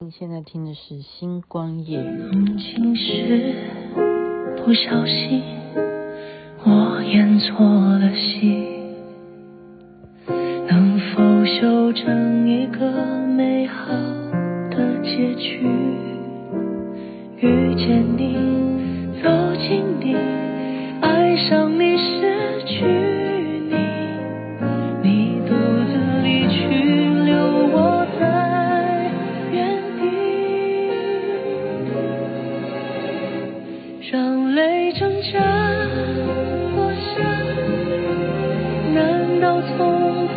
你现在听的是《星光夜语》。其实不小心，我演错了戏，能否修成一个美好的结局？遇见你，走进你，爱上你，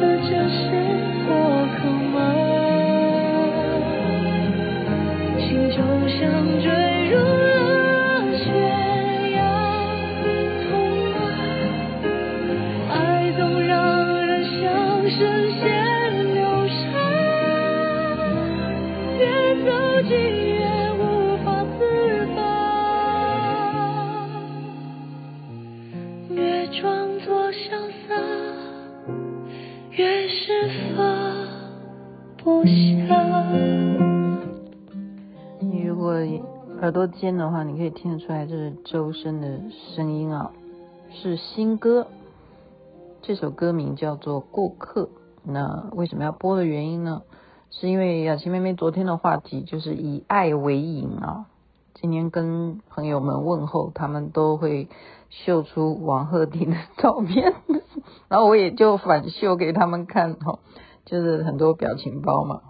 的只是过客吗？心就像。如果耳朵尖的话，你可以听得出来，这是周深的声音啊，是新歌。这首歌名叫做《过客》。那为什么要播的原因呢？是因为雅琪妹妹昨天的话题就是以爱为营啊。今天跟朋友们问候，他们都会秀出王鹤棣的照片，然后我也就反秀给他们看哈，就是很多表情包嘛。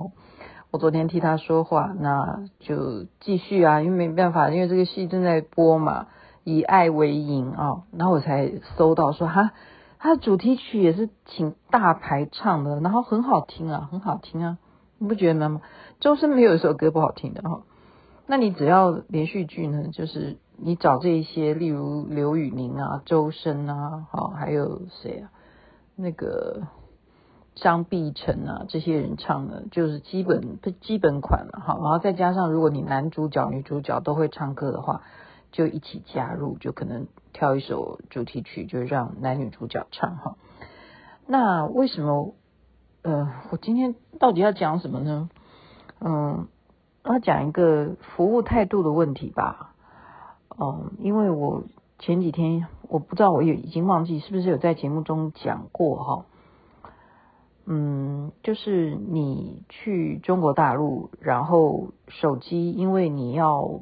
我昨天替他说话，那就继续啊，因为没办法，因为这个戏正在播嘛，以爱为营啊，然后我才搜到说哈，他的主题曲也是请大牌唱的，然后很好听啊，很好听啊，你不觉得吗？周深没有一首歌不好听的哈，那你只要连续剧呢，就是你找这一些，例如刘宇宁啊、周深啊，好，还有谁啊？那个。张碧晨啊，这些人唱的，就是基本基本款了哈。然后再加上，如果你男主角、女主角都会唱歌的话，就一起加入，就可能挑一首主题曲，就让男女主角唱哈。那为什么？呃，我今天到底要讲什么呢？嗯，要讲一个服务态度的问题吧。嗯，因为我前几天我不知道，我也已经忘记是不是有在节目中讲过哈。嗯，就是你去中国大陆，然后手机因为你要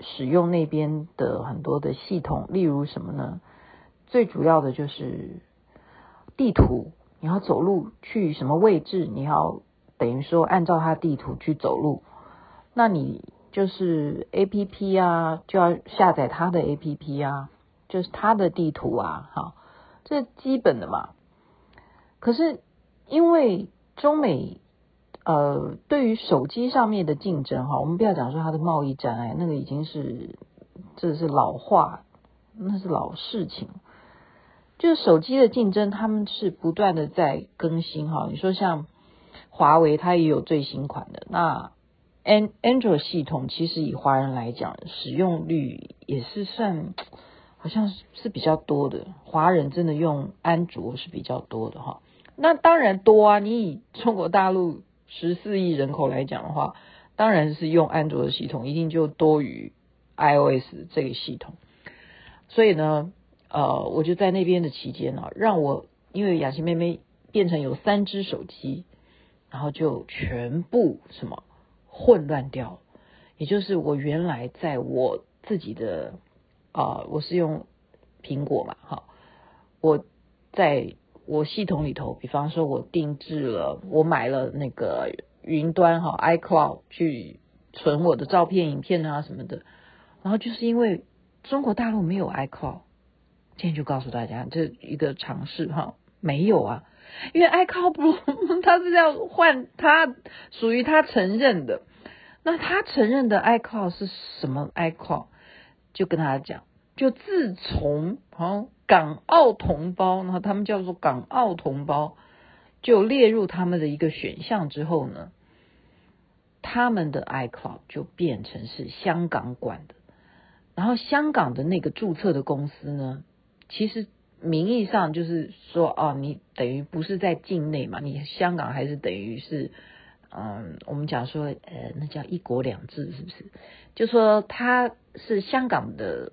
使用那边的很多的系统，例如什么呢？最主要的就是地图，你要走路去什么位置，你要等于说按照它地图去走路，那你就是 APP 啊，就要下载它的 APP 啊，就是它的地图啊，好，这基本的嘛。可是。因为中美呃对于手机上面的竞争哈，我们不要讲说它的贸易战哎，那个已经是这是老话，那是老事情。就是手机的竞争，他们是不断的在更新哈。你说像华为，它也有最新款的。那 An Android 系统其实以华人来讲，使用率也是算好像是比较多的。华人真的用安卓是比较多的哈。那当然多啊！你以中国大陆十四亿人口来讲的话，当然是用安卓的系统，一定就多于 iOS 这个系统。所以呢，呃，我就在那边的期间呢、啊，让我因为雅琪妹妹变成有三只手机，然后就全部什么混乱掉。也就是我原来在我自己的啊、我是用苹果嘛，哈，我在。我系统里头，比方说，我定制了，我买了那个云端哈，iCloud 去存我的照片、影片啊什么的。然后就是因为中国大陆没有 iCloud，今天就告诉大家这一个尝试哈，没有啊，因为 iCloud 不，他是要换他属于他承认的，那他承认的 iCloud 是什么 iCloud？就跟他讲，就自从好。港澳同胞，然后他们叫做港澳同胞，就列入他们的一个选项之后呢，他们的 iCloud 就变成是香港管的，然后香港的那个注册的公司呢，其实名义上就是说，哦，你等于不是在境内嘛，你香港还是等于是嗯，我们讲说，呃，那叫一国两制，是不是？就说他是香港的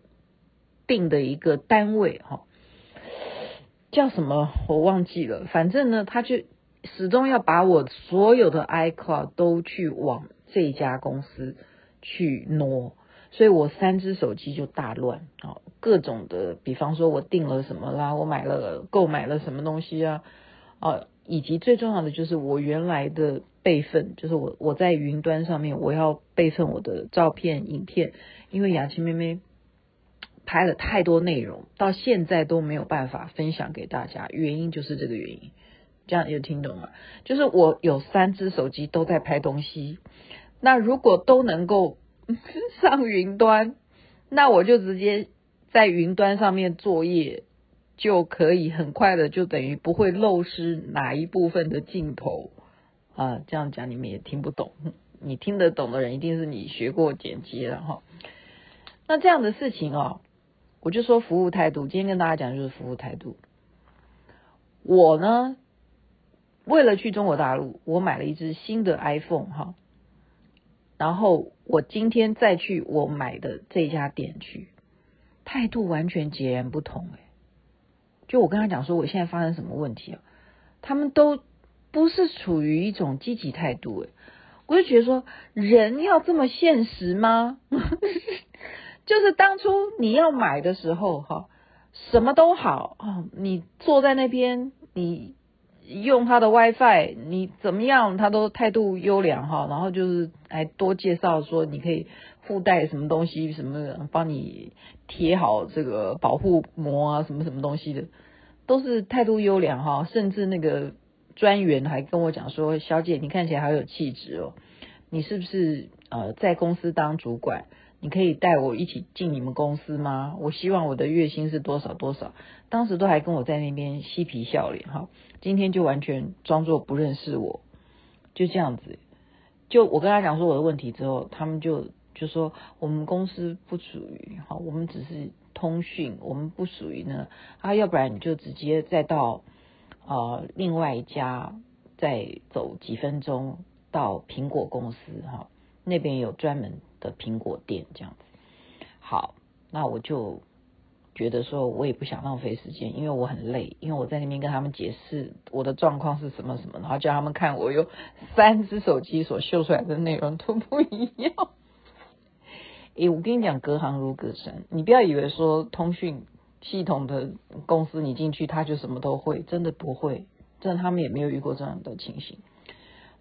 定的一个单位，哈，叫什么我忘记了。反正呢，他就始终要把我所有的 iCloud 都去往这家公司去挪，所以我三只手机就大乱啊，各种的，比方说我订了什么啦，我买了购买了什么东西啊，啊。以及最重要的就是我原来的备份，就是我我在云端上面我要备份我的照片、影片，因为雅琪妹妹拍了太多内容，到现在都没有办法分享给大家，原因就是这个原因。这样有听懂吗？就是我有三只手机都在拍东西，那如果都能够 上云端，那我就直接在云端上面作业。就可以很快的，就等于不会漏失哪一部分的镜头啊。这样讲你们也听不懂，你听得懂的人一定是你学过剪辑了哈。那这样的事情哦，我就说服务态度。今天跟大家讲就是服务态度。我呢，为了去中国大陆，我买了一支新的 iPhone 哈，然后我今天再去我买的这家店去，态度完全截然不同哎。就我跟他讲说，我现在发生什么问题啊？他们都不是处于一种积极态度，诶，我就觉得说，人要这么现实吗？就是当初你要买的时候，哈，什么都好啊，你坐在那边，你用他的 WiFi，你怎么样，他都态度优良哈，然后就是还多介绍说你可以。附带什么东西什么的，帮你贴好这个保护膜啊，什么什么东西的，都是态度优良哈。甚至那个专员还跟我讲说：“小姐，你看起来好有气质哦，你是不是呃在公司当主管？你可以带我一起进你们公司吗？我希望我的月薪是多少多少。”当时都还跟我在那边嬉皮笑脸哈，今天就完全装作不认识我，就这样子。就我跟他讲说我的问题之后，他们就。就说我们公司不属于哈，我们只是通讯，我们不属于呢。啊，要不然你就直接再到呃另外一家，再走几分钟到苹果公司哈，那边有专门的苹果店这样子。好，那我就觉得说我也不想浪费时间，因为我很累，因为我在那边跟他们解释我的状况是什么什么，然后叫他们看我有三只手机所秀出来的内容都不一样。诶，我跟你讲，隔行如隔山。你不要以为说通讯系统的公司你进去他就什么都会，真的不会，真的他们也没有遇过这样的情形。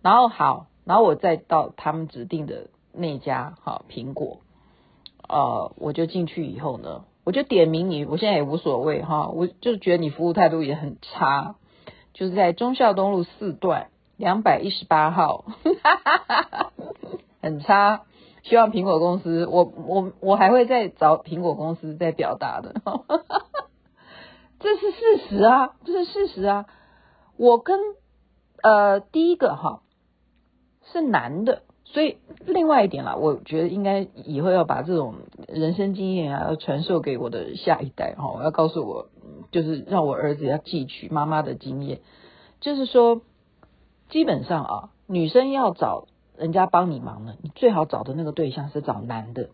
然后好，然后我再到他们指定的那家哈苹果，呃，我就进去以后呢，我就点名你，我现在也无所谓哈，我就觉得你服务态度也很差，就是在忠孝东路四段两百一十八号，哈哈哈，很差。希望苹果公司，我我我还会再找苹果公司再表达的，这是事实啊，这是事实啊。我跟呃第一个哈是男的，所以另外一点啦，我觉得应该以后要把这种人生经验啊要传授给我的下一代哈，我要告诉我，就是让我儿子要汲取妈妈的经验，就是说基本上啊，女生要找。人家帮你忙呢，你最好找的那个对象是找男的。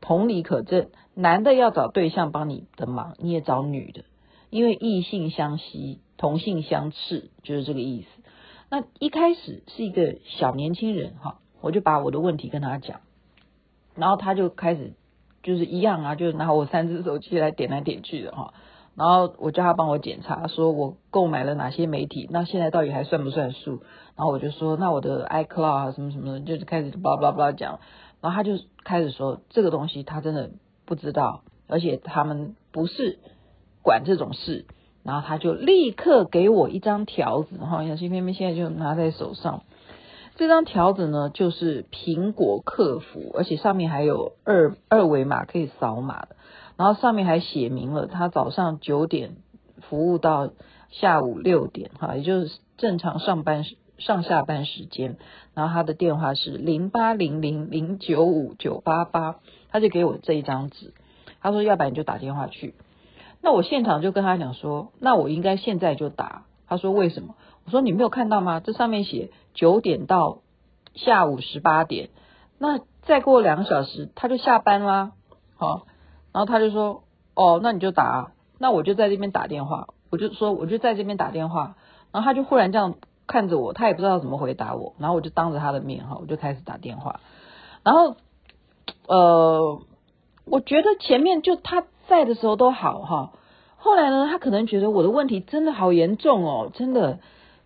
同理可证，男的要找对象帮你的忙，你也找女的，因为异性相吸，同性相斥，就是这个意思。那一开始是一个小年轻人哈，我就把我的问题跟他讲，然后他就开始就是一样啊，就拿我三只手机来点来点去的哈。然后我叫他帮我检查，说我购买了哪些媒体，那现在到底还算不算数？然后我就说，那我的 iCloud 啊什么什么的，就是开始叭叭叭讲。然后他就开始说，这个东西他真的不知道，而且他们不是管这种事。然后他就立刻给我一张条子，哈，小新妹妹现在就拿在手上。这张条子呢，就是苹果客服，而且上面还有二二维码可以扫码的。然后上面还写明了，他早上九点服务到下午六点，哈，也就是正常上班上下班时间。然后他的电话是零八零零零九五九八八，他就给我这一张纸，他说要不然你就打电话去。那我现场就跟他讲说，那我应该现在就打。他说为什么？我说你没有看到吗？这上面写九点到下午十八点，那再过两个小时他就下班啦，好，然后他就说，哦，那你就打，那我就在这边打电话，我就说我就在这边打电话，然后他就忽然这样看着我，他也不知道怎么回答我，然后我就当着他的面哈，我就开始打电话，然后呃，我觉得前面就他在的时候都好哈，后来呢，他可能觉得我的问题真的好严重哦，真的。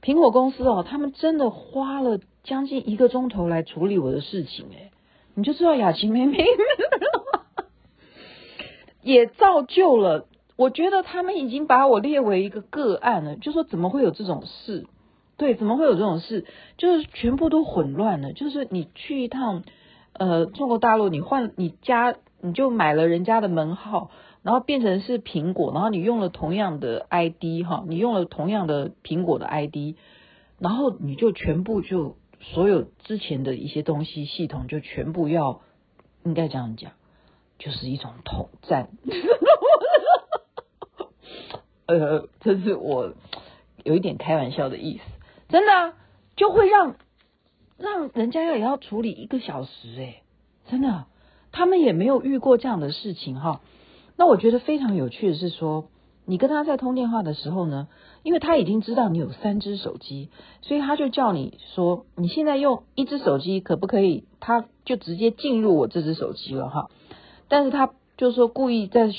苹果公司哦，他们真的花了将近一个钟头来处理我的事情，哎，你就知道雅琪妹妹也造就了。我觉得他们已经把我列为一个个案了，就说怎么会有这种事？对，怎么会有这种事？就是全部都混乱了。就是你去一趟呃中国大陆，你换你家，你就买了人家的门号。然后变成是苹果，然后你用了同样的 ID 哈，你用了同样的苹果的 ID，然后你就全部就所有之前的一些东西系统就全部要应该这样讲，就是一种统战。呃，这是我有一点开玩笑的意思，真的，就会让让人家要也要处理一个小时哎，真的，他们也没有遇过这样的事情哈。那我觉得非常有趣的是说，你跟他在通电话的时候呢，因为他已经知道你有三只手机，所以他就叫你说，你现在用一只手机可不可以？他就直接进入我这只手机了哈。但是他就说故意在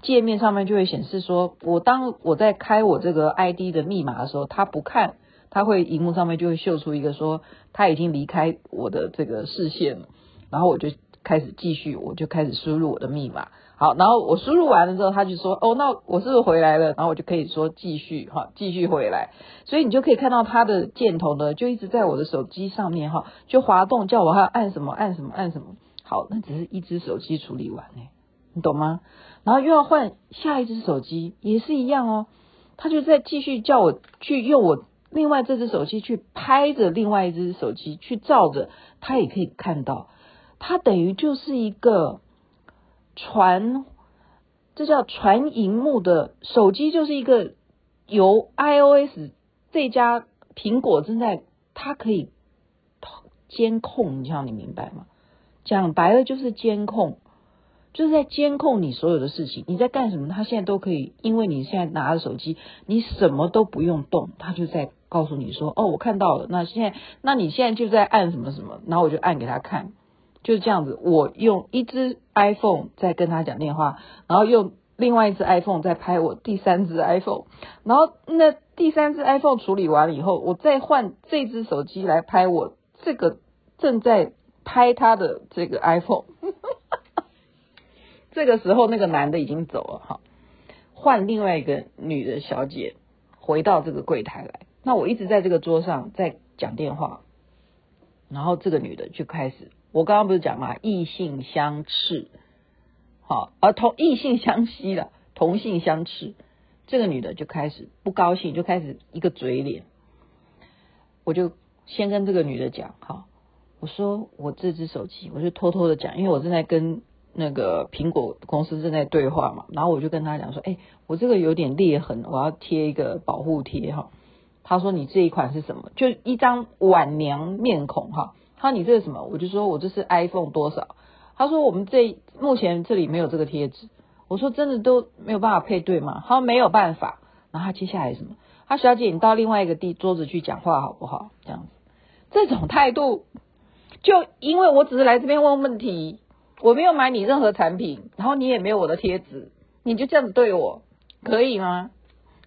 界面上面就会显示说，我当我在开我这个 ID 的密码的时候，他不看，他会荧幕上面就会秀出一个说他已经离开我的这个视线了，然后我就开始继续，我就开始输入我的密码。好，然后我输入完了之后，他就说：“哦，那我是不是回来了？”然后我就可以说继续哈，继续回来。所以你就可以看到他的箭头呢，就一直在我的手机上面哈，就滑动，叫我还要按什么按什么按什么。好，那只是一只手机处理完呢，你懂吗？然后又要换下一只手机，也是一样哦。他就在继续叫我去用我另外这只手机去拍着另外一只手机去照着，他也可以看到。他等于就是一个。传，这叫传萤幕的手机，就是一个由 iOS 这家苹果正在，它可以监控，你这样你明白吗？讲白了就是监控，就是在监控你所有的事情，你在干什么，它现在都可以，因为你现在拿着手机，你什么都不用动，它就在告诉你说，哦，我看到了，那现在，那你现在就在按什么什么，然后我就按给他看。就是这样子，我用一只 iPhone 在跟他讲电话，然后用另外一只 iPhone 在拍我第三只 iPhone，然后那第三只 iPhone 处理完了以后，我再换这只手机来拍我这个正在拍他的这个 iPhone。这个时候那个男的已经走了哈，换另外一个女的小姐回到这个柜台来，那我一直在这个桌上在讲电话，然后这个女的就开始。我刚刚不是讲嘛，异性相斥，好，而同异性相吸了，同性相斥，这个女的就开始不高兴，就开始一个嘴脸。我就先跟这个女的讲，好，我说我这只手机，我就偷偷的讲，因为我正在跟那个苹果公司正在对话嘛，然后我就跟他讲说，哎，我这个有点裂痕，我要贴一个保护贴哈。他说你这一款是什么？就一张晚娘面孔哈。他说你这是什么？我就说我这是 iPhone 多少？他说我们这目前这里没有这个贴纸。我说真的都没有办法配对吗？他说没有办法。然后他接下来什么？他小姐你到另外一个地桌子去讲话好不好？这样子，这种态度，就因为我只是来这边问问题，我没有买你任何产品，然后你也没有我的贴纸，你就这样子对我，可以吗？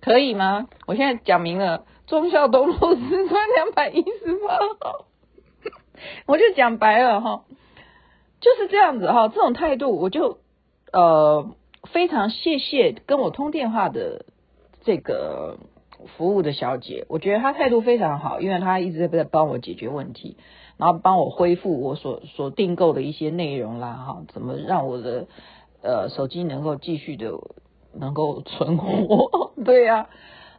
可以吗？我现在讲明了，忠孝东路四段两百一十八号。我就讲白了哈，就是这样子哈，这种态度我就呃非常谢谢跟我通电话的这个服务的小姐，我觉得她态度非常好，因为她一直在在帮我解决问题，然后帮我恢复我所所订购的一些内容啦哈，怎么让我的呃手机能够继续的能够存活？对呀、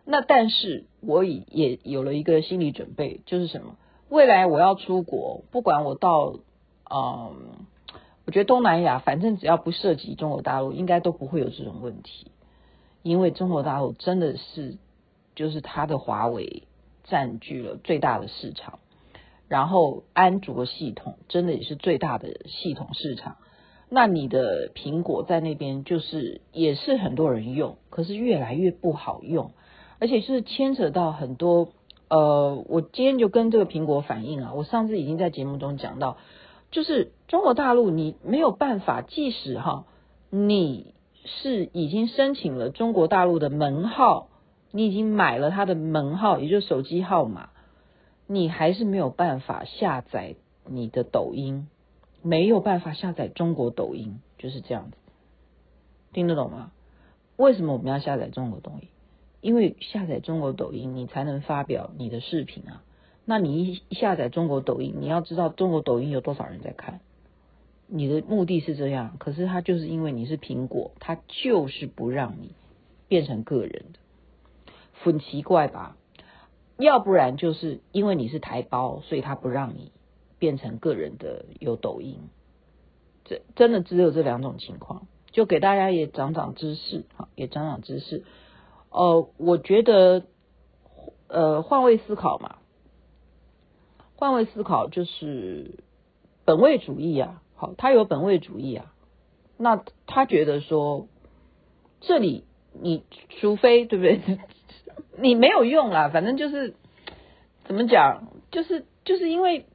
那但是我也也有了一个心理准备，就是什么？未来我要出国，不管我到，嗯，我觉得东南亚，反正只要不涉及中国大陆，应该都不会有这种问题，因为中国大陆真的是，就是它的华为占据了最大的市场，然后安卓系统真的也是最大的系统市场。那你的苹果在那边就是也是很多人用，可是越来越不好用，而且是牵扯到很多。呃，我今天就跟这个苹果反映啊，我上次已经在节目中讲到，就是中国大陆你没有办法，即使哈你是已经申请了中国大陆的门号，你已经买了他的门号，也就是手机号码，你还是没有办法下载你的抖音。没有办法下载中国抖音，就是这样子，听得懂吗？为什么我们要下载中国抖音？因为下载中国抖音，你才能发表你的视频啊。那你一下载中国抖音，你要知道中国抖音有多少人在看。你的目的是这样，可是它就是因为你是苹果，它就是不让你变成个人的，很奇怪吧？要不然就是因为你是台胞，所以它不让你。变成个人的有抖音，这真的只有这两种情况，就给大家也长长知识，哈，也长长知识。呃，我觉得，呃，换位思考嘛，换位思考就是本位主义啊，好，他有本位主义啊，那他觉得说，这里你除非对不对？你没有用啦，反正就是怎么讲，就是就是因为。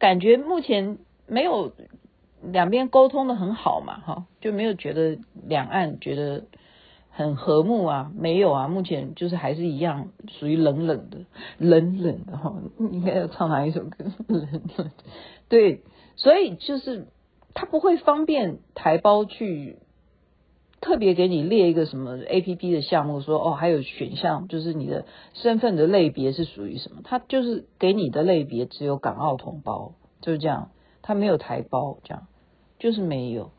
感觉目前没有两边沟通的很好嘛，哈，就没有觉得两岸觉得很和睦啊，没有啊，目前就是还是一样，属于冷冷的，冷冷的哈，应该要唱哪一首歌？冷冷的，对，所以就是他不会方便台胞去。特别给你列一个什么 APP 的项目，说哦，还有选项，就是你的身份的类别是属于什么？他就是给你的类别只有港澳同胞，就是这样，他没有台胞，这样就是没有，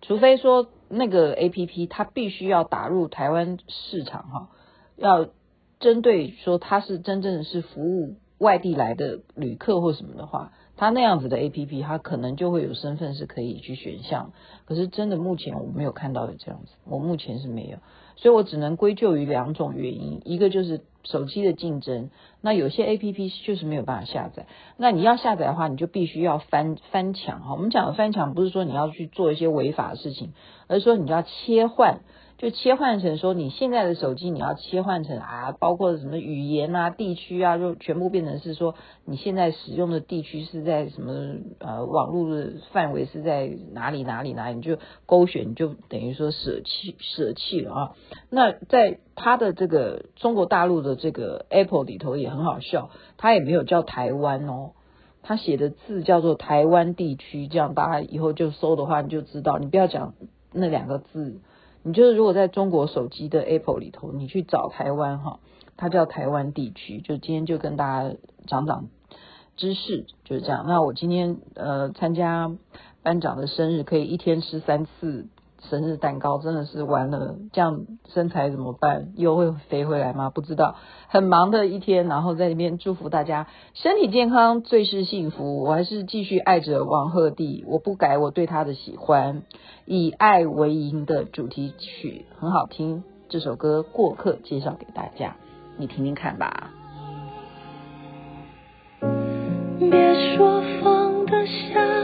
除非说那个 APP 它必须要打入台湾市场哈，要针对说它是真正是服务外地来的旅客或什么的话。他那样子的 APP，他可能就会有身份是可以去选项，可是真的目前我没有看到有这样子，我目前是没有，所以我只能归咎于两种原因，一个就是手机的竞争，那有些 APP 就是没有办法下载，那你要下载的话，你就必须要翻翻墙。哈，我们讲的翻墙不是说你要去做一些违法的事情，而是说你就要切换。就切换成说，你现在的手机你要切换成啊，包括什么语言啊、地区啊，就全部变成是说，你现在使用的地区是在什么呃网络的范围是在哪里哪里哪里，你就勾选，你就等于说舍弃舍弃了啊。那在它的这个中国大陆的这个 Apple 里头也很好笑，它也没有叫台湾哦，它写的字叫做台湾地区，这样大家以后就搜的话，你就知道，你不要讲那两个字。你就是如果在中国手机的 Apple 里头，你去找台湾哈，它叫台湾地区。就今天就跟大家长长知识，就是这样。那我今天呃参加班长的生日，可以一天吃三次。生日蛋糕真的是完了，这样身材怎么办？又会肥回来吗？不知道。很忙的一天，然后在里面祝福大家身体健康，最是幸福。我还是继续爱着王鹤棣，我不改我对他的喜欢。以爱为营的主题曲很好听，这首歌过客介绍给大家，你听听看吧。别说放得下。